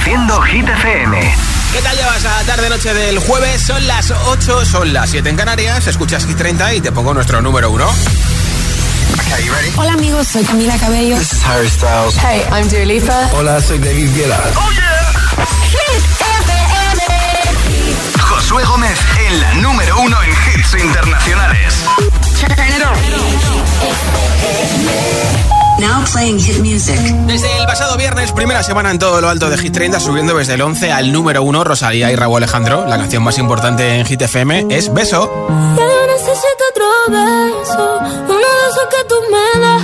Reproduciendo Hit FM. ¿Qué tal llevas a tarde-noche del jueves? Son las 8, son las 7 en Canarias. Escuchas Hit 30 y te pongo nuestro número 1. Hola amigos, soy Camila Cabello. This is Harry Styles. Hey, I'm Dua Lipa. Hola, soy David Guetta. ¡Oh, yeah! Hit FM. Josué Gómez en la número uno en hits internacionales. Now playing hit music. Desde el pasado viernes, primera semana en todo lo alto de Hit 30, subiendo desde el 11 al número 1, Rosalía y Raúl Alejandro. La canción más importante en Hit FM es Beso. Ya yo necesito otro beso, uno de esos que tú me das.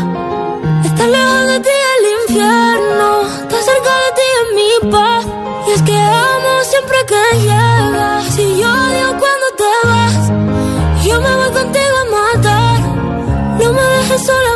Estar lejos de ti el infierno, estar cerca de ti es mi paz. Y es que amo siempre que llegas. Si yo odio cuando te vas, yo me voy contigo a matar. No me dejes sola,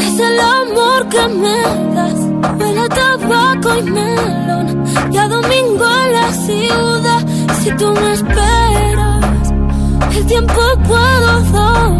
es el amor que me das. Huele tabaco y melón. Y a domingo en la ciudad. Si tú me esperas, el tiempo puedo doblar.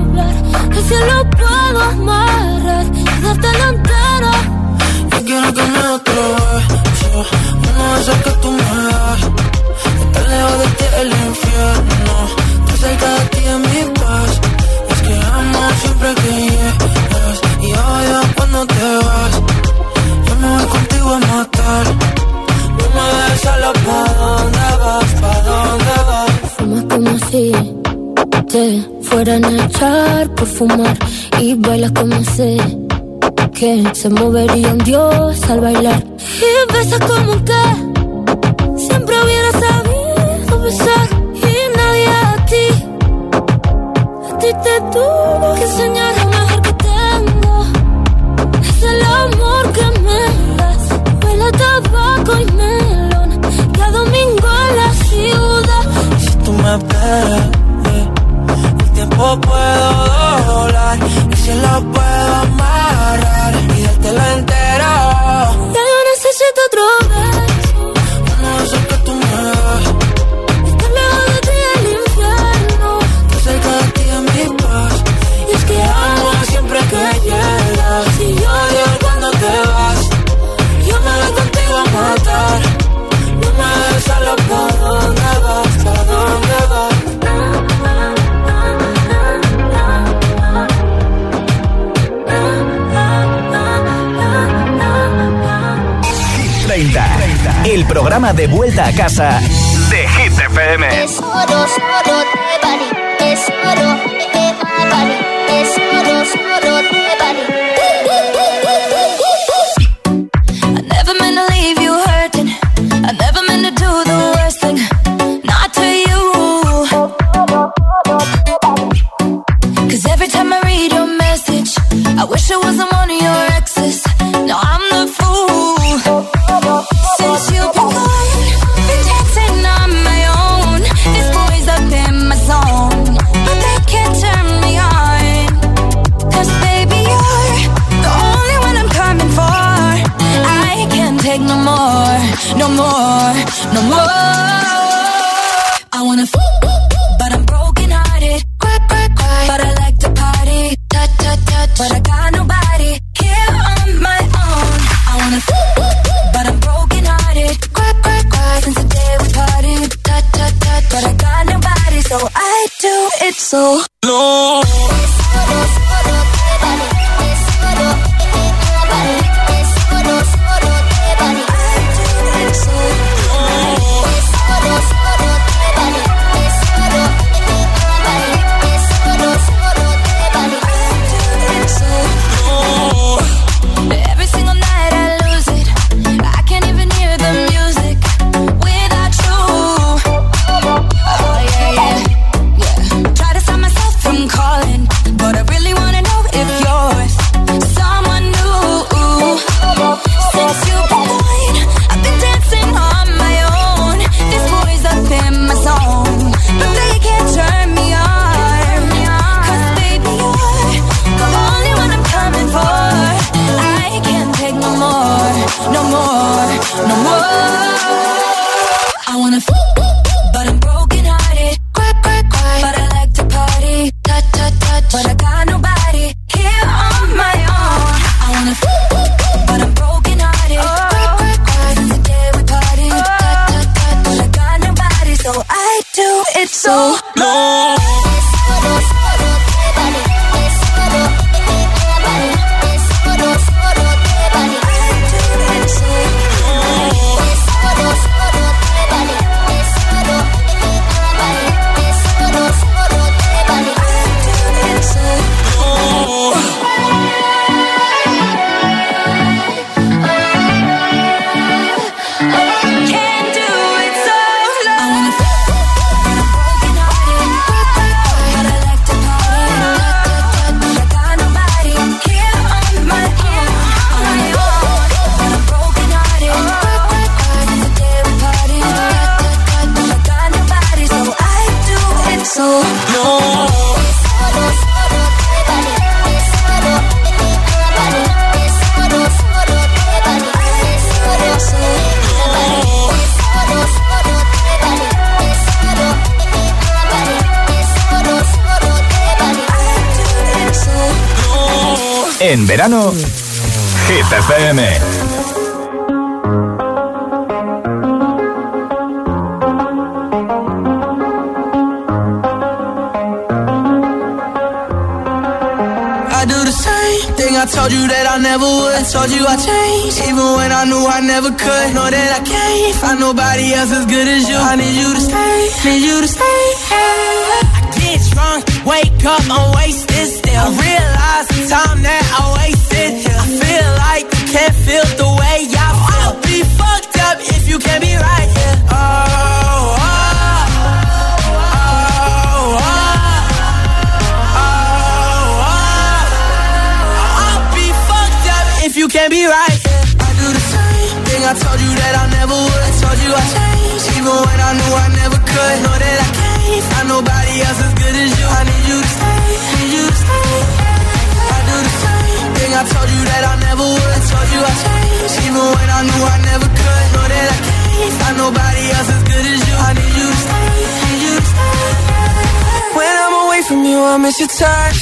but I got nobody here on my own. I wanna, but I'm broken hearted. We but I got nobody, so I do it so. En verano, Hit FM. I told you that I never would. Told you I changed, even when I knew I never could. Know that I can't find nobody else as good as you. I need you to stay, need you to stay. I get drunk, wake up, I'm wasted still. I time that I wasted. I feel like you can't feel the even when I knew I never could. Know that I can't find nobody else as good as you. I need you to stay, need you to stay. When I'm away from you, I miss your touch.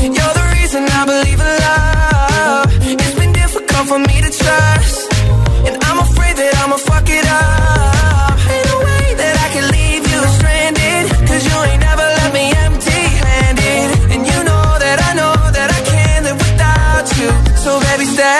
You're the reason I believe in love It's been difficult for me to trust. And I'm afraid that I'ma fuck it up. Ain't way that I can leave you stranded. Cause you ain't me empty handed. And you know that I know that I can't live without you. So baby, stay.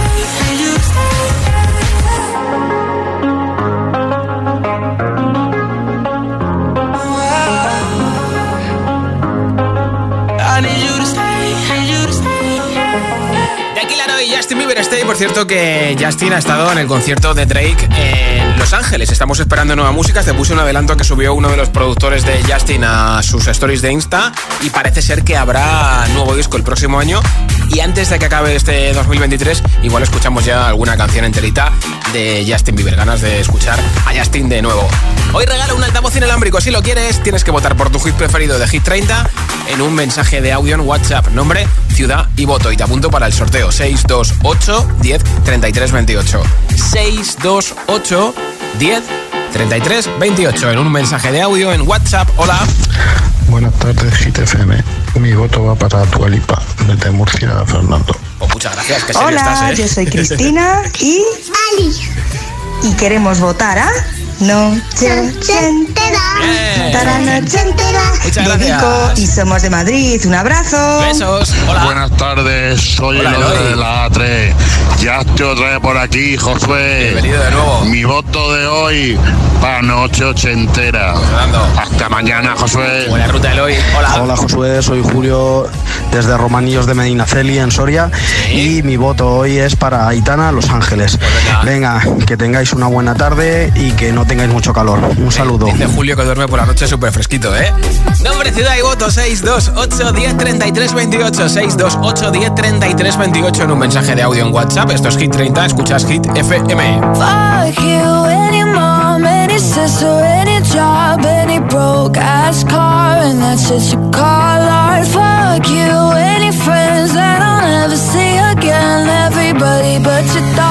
Justin Bieber Stay, por cierto que Justin ha estado en el concierto de Drake en Los Ángeles. Estamos esperando nueva música. Te puse un adelanto que subió uno de los productores de Justin a sus stories de Insta y parece ser que habrá nuevo disco el próximo año. Y antes de que acabe este 2023, igual escuchamos ya alguna canción enterita de Justin Bieber. Ganas de escuchar a Justin de nuevo. Hoy regalo un altavoz inalámbrico. Si lo quieres, tienes que votar por tu hit preferido de Hit 30 en un mensaje de audio en WhatsApp. Nombre, ciudad y voto. Y te apunto para el sorteo 628 10 33 28. 628 10 33 28 en un mensaje de audio en WhatsApp. Hola. Buenas tardes, GTFM. Mi voto va para tu Alipa, desde Murcia, Fernando. Oh, muchas gracias. Que Hola, ¿eh? yo soy Cristina y. Ali. Y queremos votar a. Noche entera. Para noche entera. Muchas gracias. y somos de Madrid. Un abrazo. Besos. Hola. Buenas tardes, soy Hola, el Eloy. de la A3. Ya estoy otra vez por aquí, Josué. Bienvenido de nuevo. Mi voto de hoy para noche ochentera. Hasta mañana, Josué. Buena ruta, Eloy. Hola. Hola Josué, soy Julio desde Romanillos de Medinaceli en Soria Sí. y mi voto hoy es para Aitana, Los Ángeles. Pues Venga, que tengáis una buena tarde y que no tengáis mucho calor. Un saludo. Dice Julio que duerme por la noche súper fresquito, ¿eh? Nombre, ciudad y voto 628 10 33 28 628 10 33 28 en un mensaje de audio en WhatsApp. Esto es Hit 30, escuchas Hit FM. Fuck you, any mom, any sister, any job, any broke ass car, and that's just you call art. Fuck you, any friends that I'll never see again. Everybody but your dog,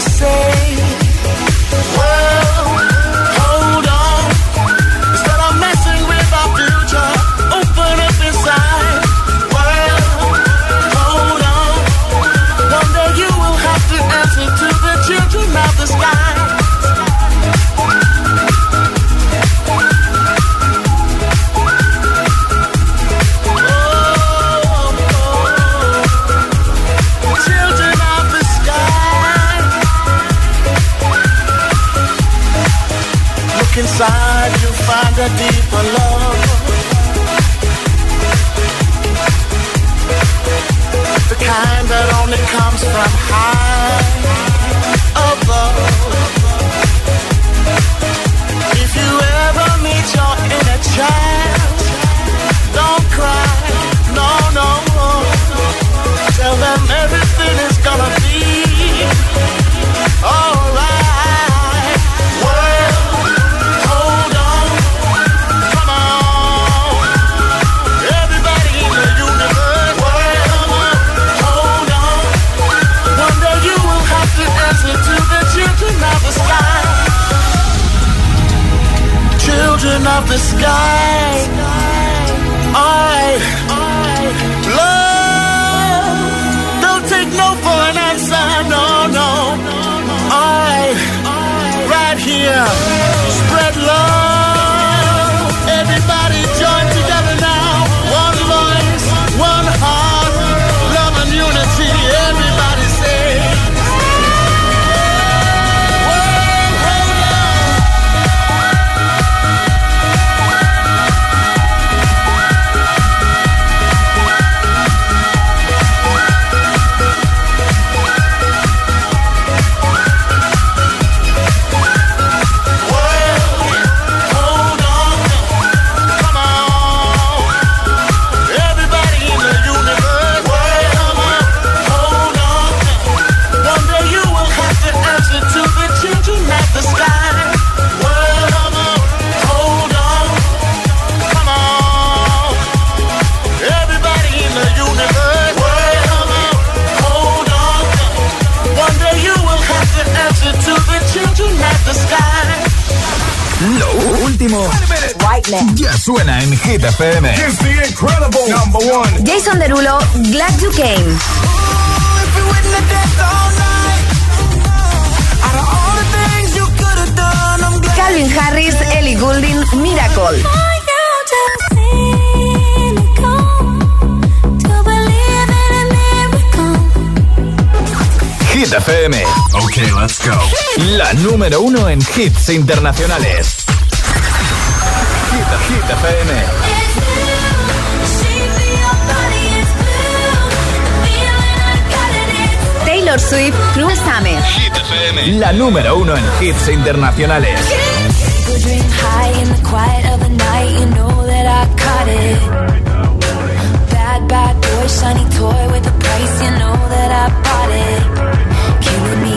say melody Ya suena en Hit FM. It's the incredible number one. Jason Derulo, Glad You Came. Calvin Harris, Ellie Goulding, Miracle. Hit FM. Ok, let's go. La número uno en hits internacionales. Hit, Hit FM. Taylor Swift, Cruel Summer. Hit FM. La número uno en hits internacionales. Bad, bad boy, shiny toy with a price. You know that I bought it. Killing me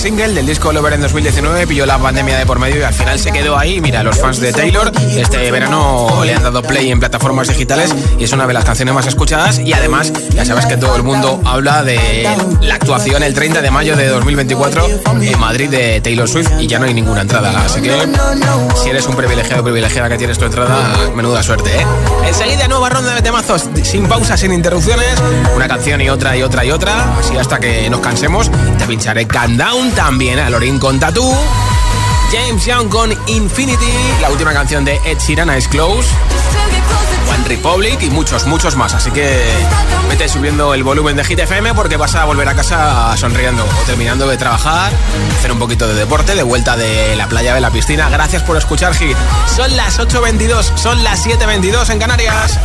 Single del disco Lover en 2019, pilló la pandemia de por medio y al final se quedó ahí. Mira, los fans de Taylor este verano le han dado play en plataformas digitales y es una de las canciones más escuchadas y además ya sabes que todo el mundo habla de la actuación el 30 de mayo de 2024 en Madrid de Taylor Swift y ya no hay ninguna entrada, así que si eres un privilegiado privilegiada que tienes tu entrada, menuda suerte, ¿eh? Enseguida nueva ronda de temazos sin pausas, sin interrupciones, una canción y otra y otra y otra, así hasta que nos cansemos. Te pincharé Countdown también a Lorin con Tattoo. James Young con Infinity, la última canción de Ed Sheeran, Eyes Close. One Republic y muchos, muchos más. Así que vete subiendo el volumen de Hit FM porque vas a volver a casa sonriendo o terminando de trabajar, hacer un poquito de deporte, de vuelta de la playa de la piscina. Gracias por escuchar Hit. Son las 8.22, son las 7.22 en Canarias.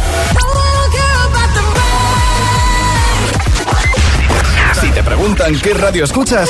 Si te preguntan qué radio escuchas,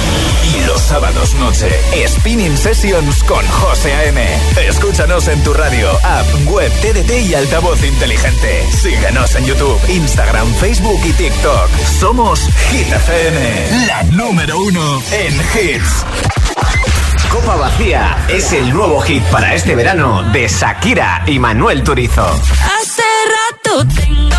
Y los sábados noche, Spinning Sessions con José A.M. Escúchanos en tu radio, app, web, TDT y altavoz inteligente. Síguenos en YouTube, Instagram, Facebook y TikTok. Somos Hit FM, la número uno en hits. Copa Vacía es el nuevo hit para este verano de Shakira y Manuel Turizo. Hace rato tengo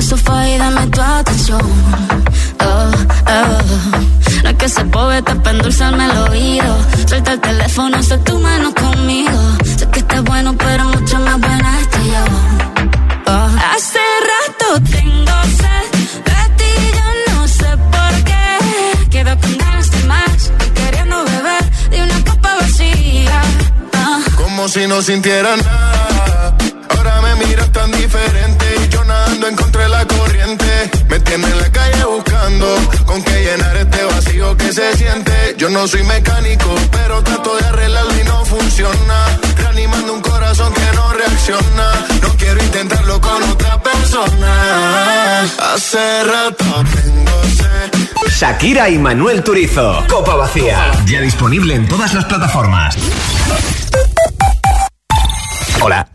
Sofá y dame tu atención. Oh, oh. No es que se poeta para endulzarme el oído. Suelta el teléfono, sé tu mano conmigo. Sé que estás bueno, pero mucho más buena estoy yo. Oh. Hace rato tengo sed de ti, yo no sé por qué. Quedo con ganas de más, queriendo beber de una copa vacía. Ah. Como si no sintieran nada. Ahora me miras tan diferente y yo nadando encontré la corriente. Me tiene en la calle buscando con qué llenar este vacío que se siente. Yo no soy mecánico, pero trato de arreglarlo y no funciona. Reanimando un corazón que no reacciona. No quiero intentarlo con otra persona. Hace rato tengo sed. Shakira y Manuel Turizo. Copa Vacía. Ya disponible en todas las plataformas. Hola,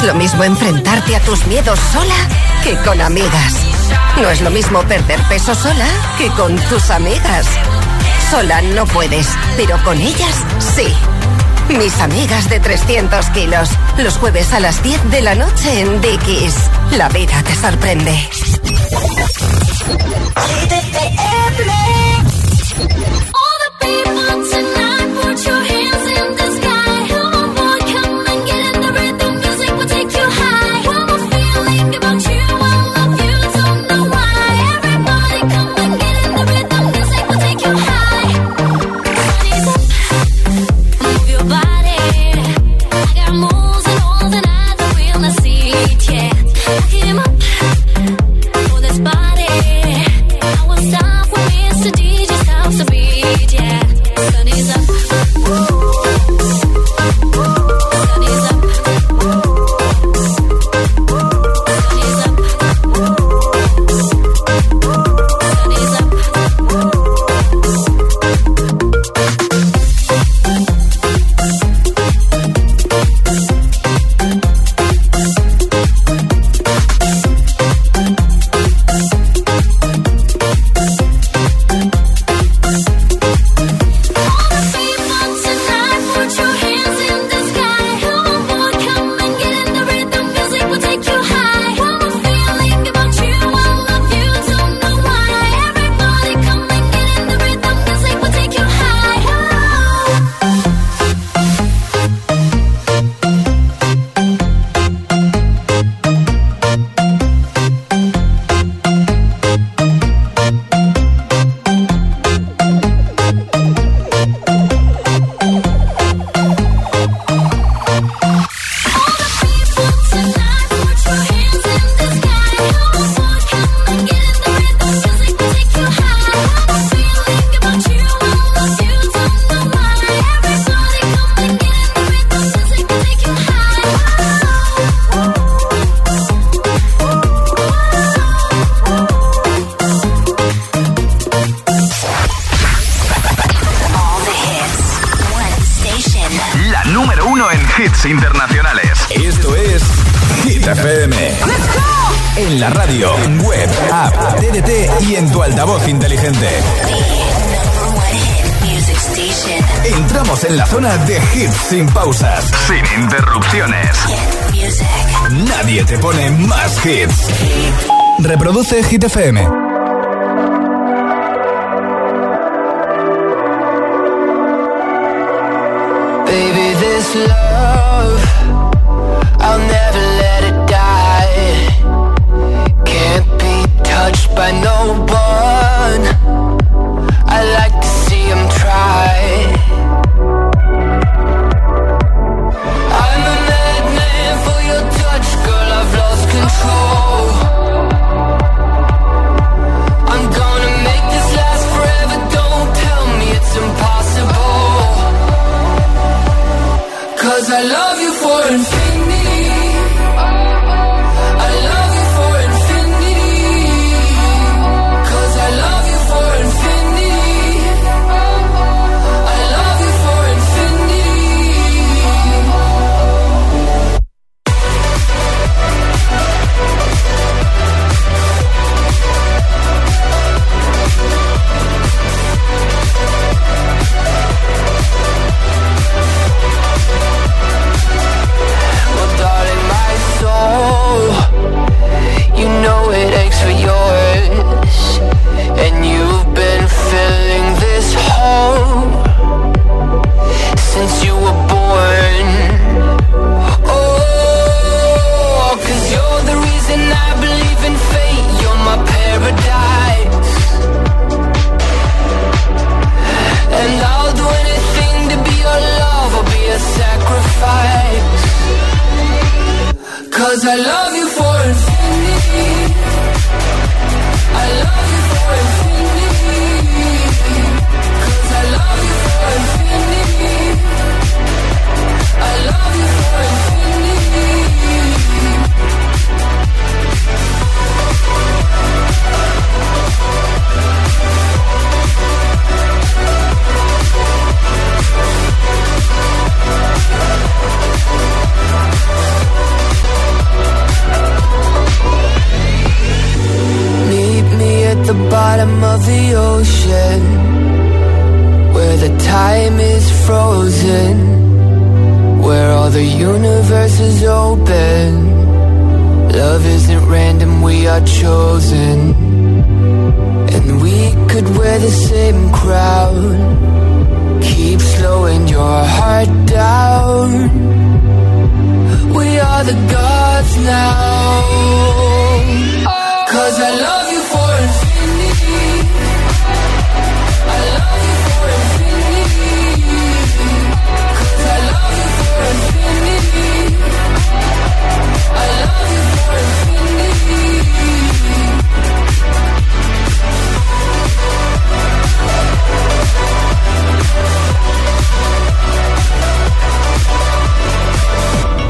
Es lo mismo enfrentarte a tus miedos sola que con amigas. No es lo mismo perder peso sola que con tus amigas. Sola no puedes, pero con ellas sí. Mis amigas de 300 kilos. Los jueves a las 10 de la noche en Dickies. La vida te sorprende. defame the gods now. Cause I love you for infinity. I love you for infinity. Cause I love you for infinity. I love you for infinity.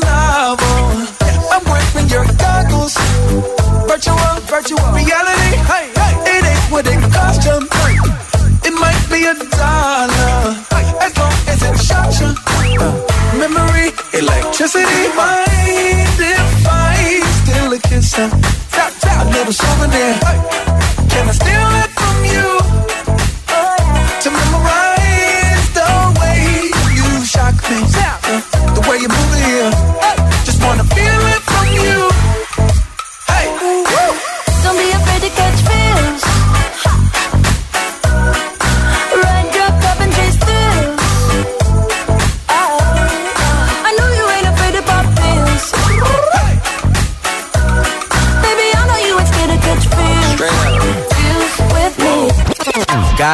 novel. I'm wearing your goggles. Virtual, reality. It ain't what it cost you. It might be a dollar. As long as it shocks you. Memory, electricity, mind still a kiss. Little souvenir. Hey. Can I steal it?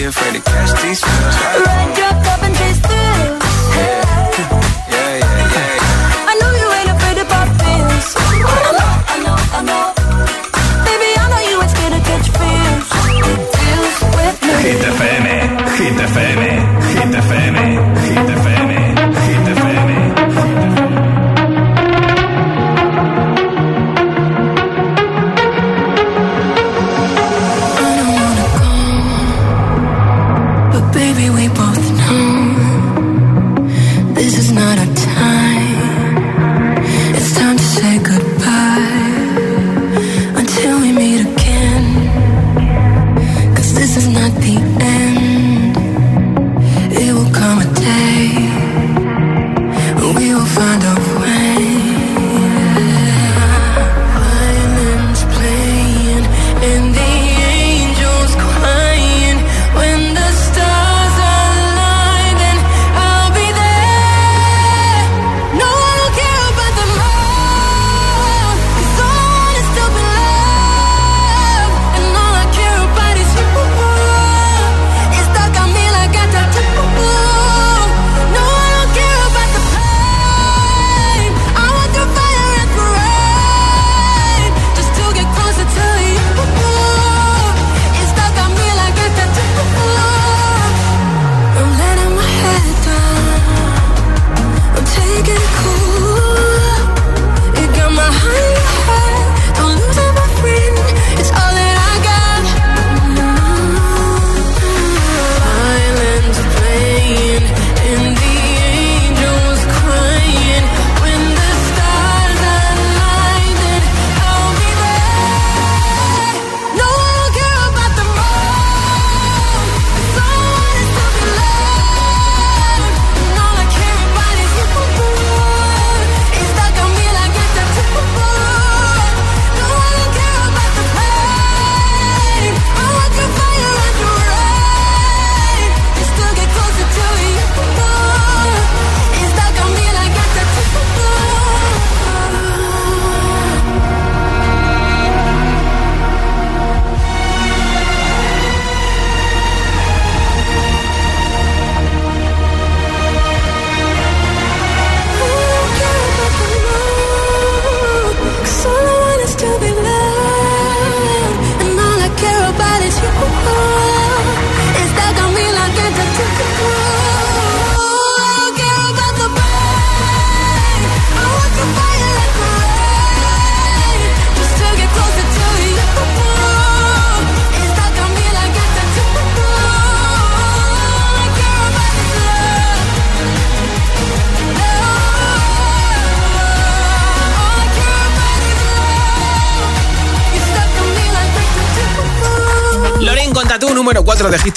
Be afraid to catch these feels. Ride your cup and chase thrills. Yeah, yeah, yeah. I know you ain't afraid to pop pills. I know, I know, I know. Baby, I know you ain't scared to catch feels. Feels with me. Hit FM, Hit FM, But baby, we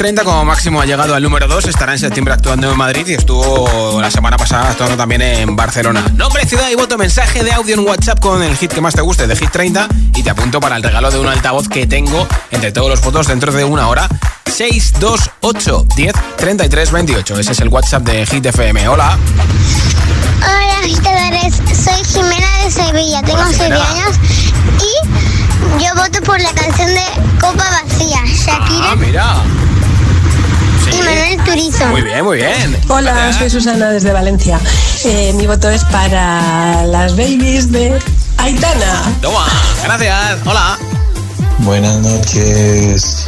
30, como máximo ha llegado al número 2. Estará en septiembre actuando en Madrid y estuvo la semana pasada actuando también en Barcelona. Nombre, ciudad y voto, mensaje de audio en WhatsApp con el hit que más te guste de Hit 30 y te apunto para el regalo de un altavoz que tengo entre todos los votos dentro de una hora. 628 10 33 28. Ese es el WhatsApp de Hit FM. Hola. Hola, agitadores. Soy Jimena de Sevilla. Tengo Hola, 7 Jimena. años y yo voto por la canción de Copa Vacía. Shakira Ah, mira. Y Manuel Turizo. Muy bien, muy bien. Hola, soy Susana desde Valencia. Eh, mi voto es para las babies de Aitana. Toma, gracias. Hola. Buenas noches.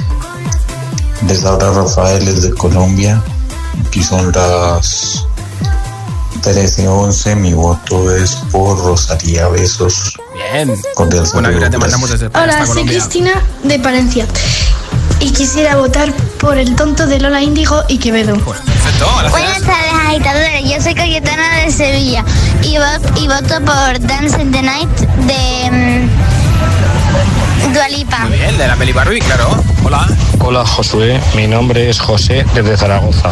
Les habla Rafael desde Colombia. Aquí son las 13.11. Mi voto es por Rosalía Besos. Bien. Cordial Buena vibra te mandamos desde Hola, soy Colombia. Cristina de Palencia y quisiera votar por el tonto de Lola Índigo y Quevedo. Perfecto, Buenas tardes, agitadores. Yo soy Cayetana de Sevilla y, vo- y voto por Dance in the Night de mm, Dua Lipa. Muy bien, de la peli Barbie, claro. Hola. Hola Josué, mi nombre es José desde Zaragoza.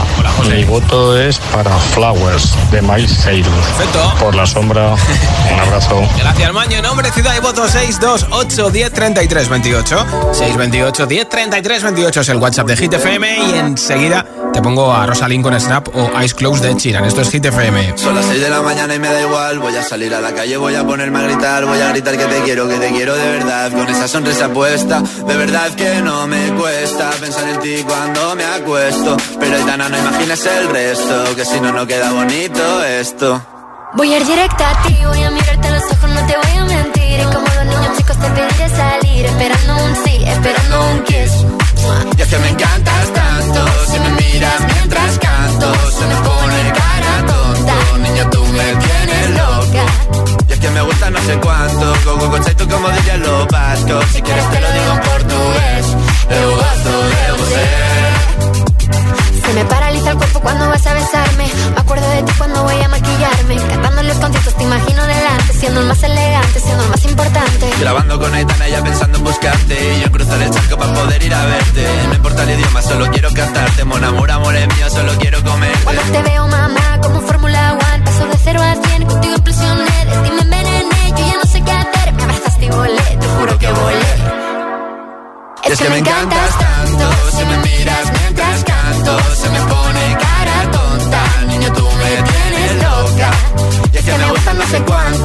Mi voto es para Flowers de Miley Cyrus. Perfecto. Por la sombra, un abrazo. Gracias, Maño. Nombre, ciudad y voto 628 10 33 28. 628 10 33 28 es el WhatsApp de Hit FM y enseguida te pongo a Rosalind con Snap o Eyes Closed de Chiran. Esto es Hit FM. Son las 6 de la mañana y me da igual. Voy a salir a la calle, voy a ponerme a gritar. Voy a gritar que te quiero, que te quiero de verdad. Con esa sonrisa puesta, de verdad que no me cuesta pensar en ti cuando me acuesto. Pero Aitana, no imagines el resto, que si no, no queda bonito esto. Voy a ir directa a ti, voy a mirarte a los ojos, no te voy a mentir. Y como los niños chicos te pediré salir, esperando un sí, esperando un kiss. Y es que me encantas tanto, si me miras mientras canto, se me pone cara tonto. Niña, tú me tienes loca. Que me gusta no sé cuánto, go tú como dirían los vascos. Si quieres te lo digo en portugués, eu gosto de você. Se me paraliza el cuerpo cuando vas a besarme. Me acuerdo de ti cuando voy a maquillarme. Cantando los conciertos te imagino delante, siendo el más elegante, siendo el más importante. Grabando con Aitana ya pensando en buscarte Y yo cruzar el charco para poder ir a verte No importa el idioma, solo quiero cantarte Mon amor, amor es mío, solo quiero comerte Cuando te veo, mamá, como Fórmula One, paso de cero a contigo impresioné, de ti me envenené, yo ya no sé qué hacer, me abrazaste y volé, te juro que volé. Y es que me encantas tanto Si me miras mientras canto Se me pone cara tonta. Niño, tú me tienes loca. Y es que me gusta no sé cuánto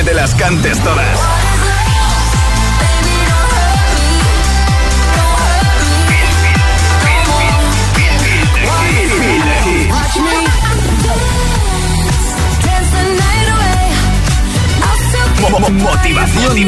que te las cantes todas. Mo- mo- Motivación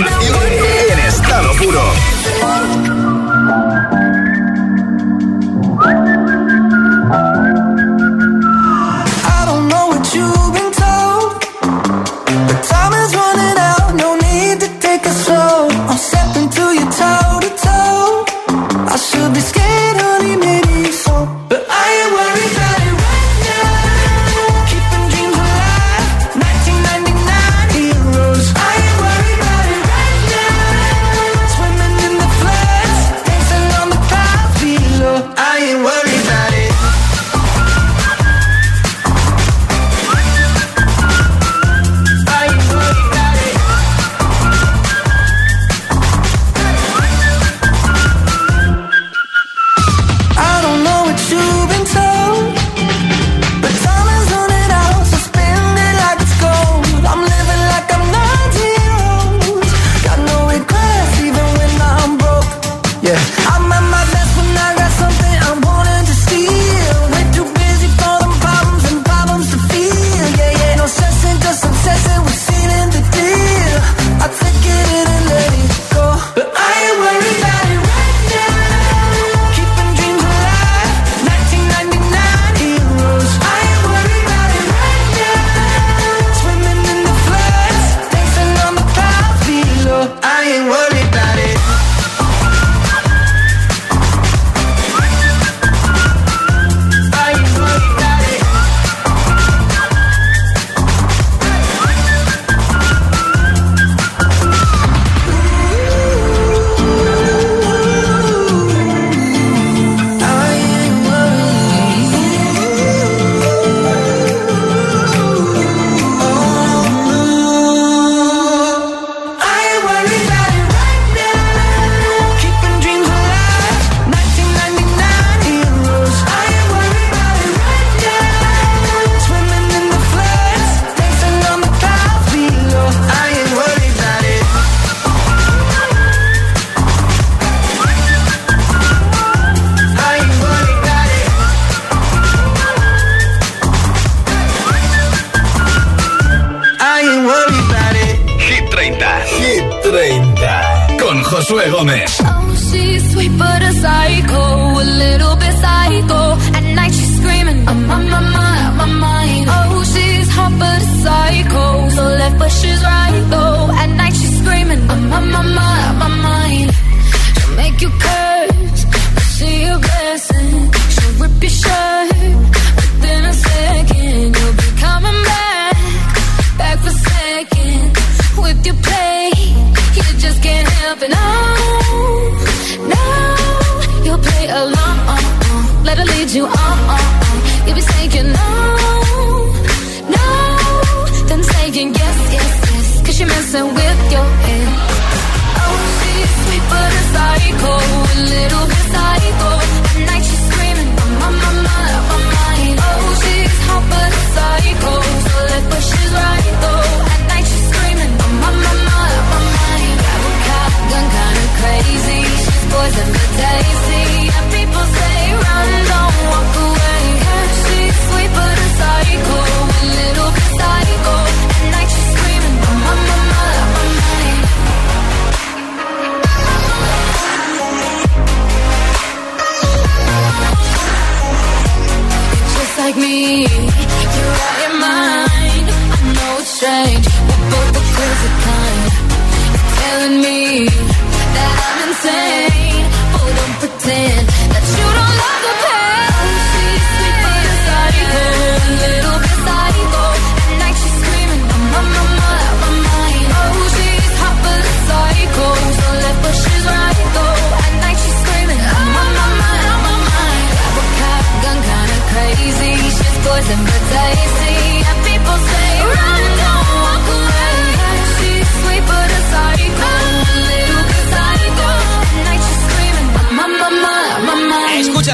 me. You're out your mind. I know it's strange.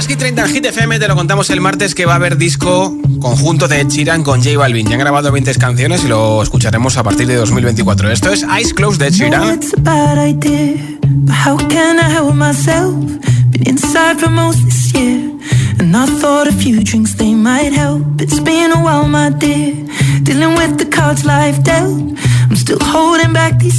Hit 30 Hit FM te lo contamos el martes que va a haber disco conjunto de Chiran con J Balvin. Ya han grabado 20 canciones y lo escucharemos a partir de 2024. Esto es Eyes Close de Chiran. I'm still holding back these.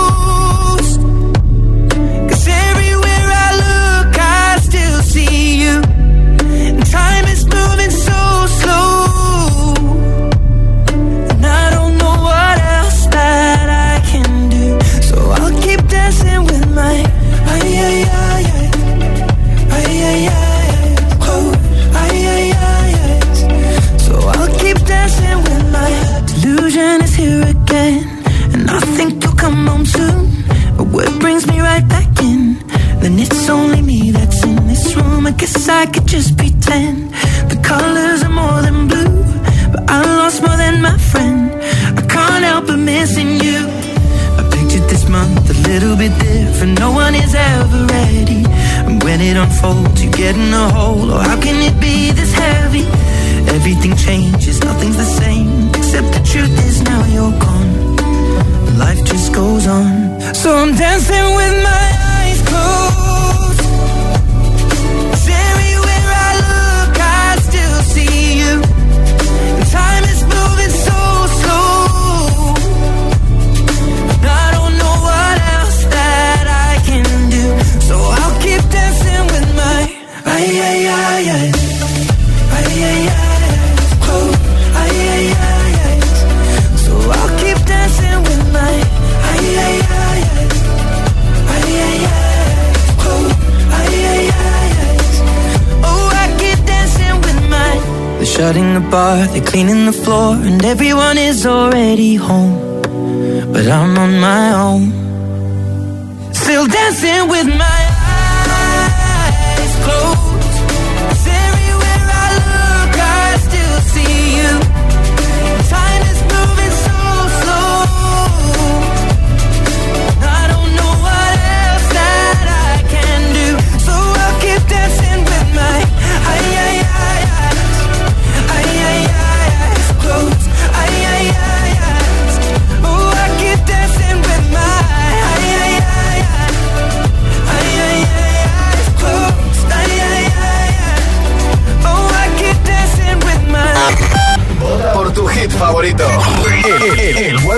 everyone is already home.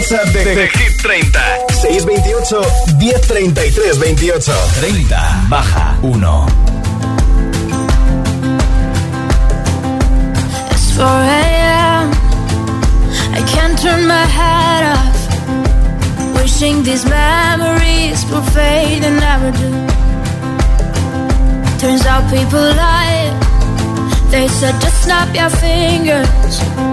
WhatsApp de, de, Hit 30. 628 1033 28. 30 baja 1. It's 4 a.m. I can't turn my head off. Wishing these memories will fade and never do. Turns out people lie. They said just snap your fingers.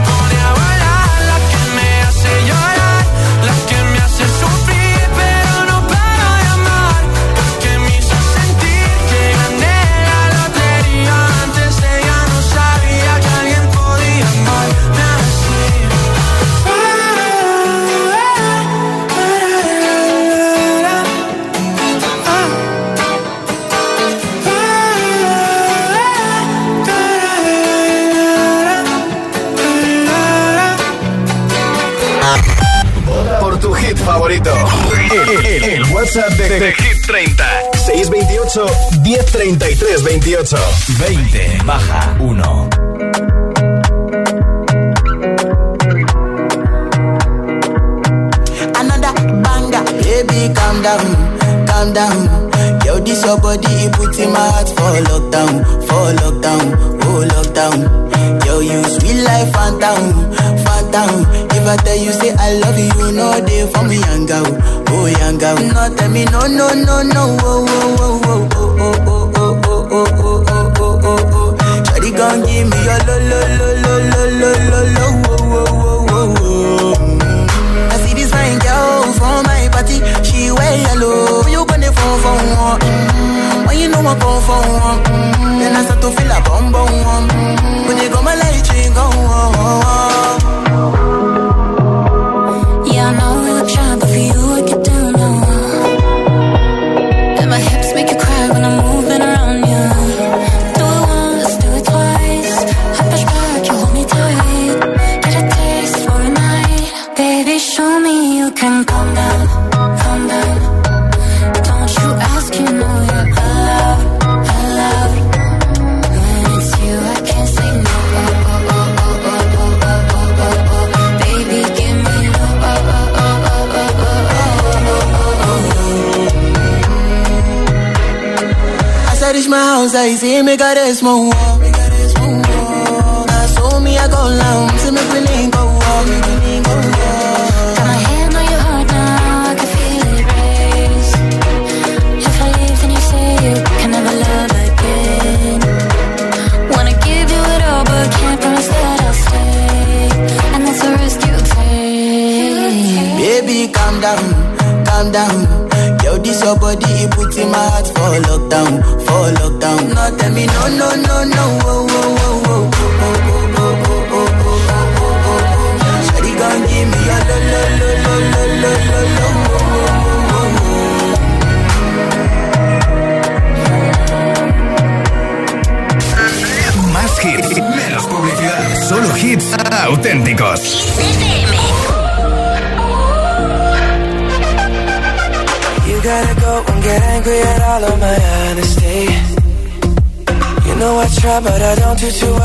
WhatsApp de, de Hit 30. 628 1033 28. 20 baja 1. another banger. Baby, calm down, calm down. Yo, this your body, it puts in my heart for lockdown, for lockdown, oh lockdown. Yo, you sweet life, phantom, phantom. If I tell you say I love you, know they for me, girl, oh girl. No, tell me no, no, no, no, oh, oh, oh, oh, oh, oh, oh, oh, oh, oh, oh, oh, oh, oh, oh. Give me your lo, lo, lo, lo, lo, lo, lo, lo, oh, oh, oh, oh, oh. I see this fine girl from my party, she wear yellow. You gonna phone for one? When you know I come for one, mm, then I start to feel a bum bum. Mm, When you go my light ring go on. Yeah, that is one.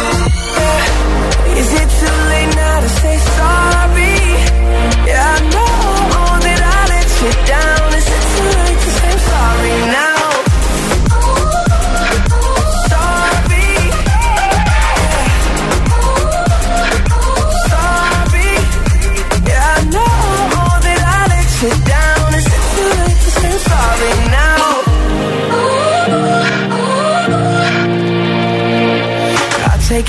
down Is it too late now to say sorry? Yeah, I'm sorry now?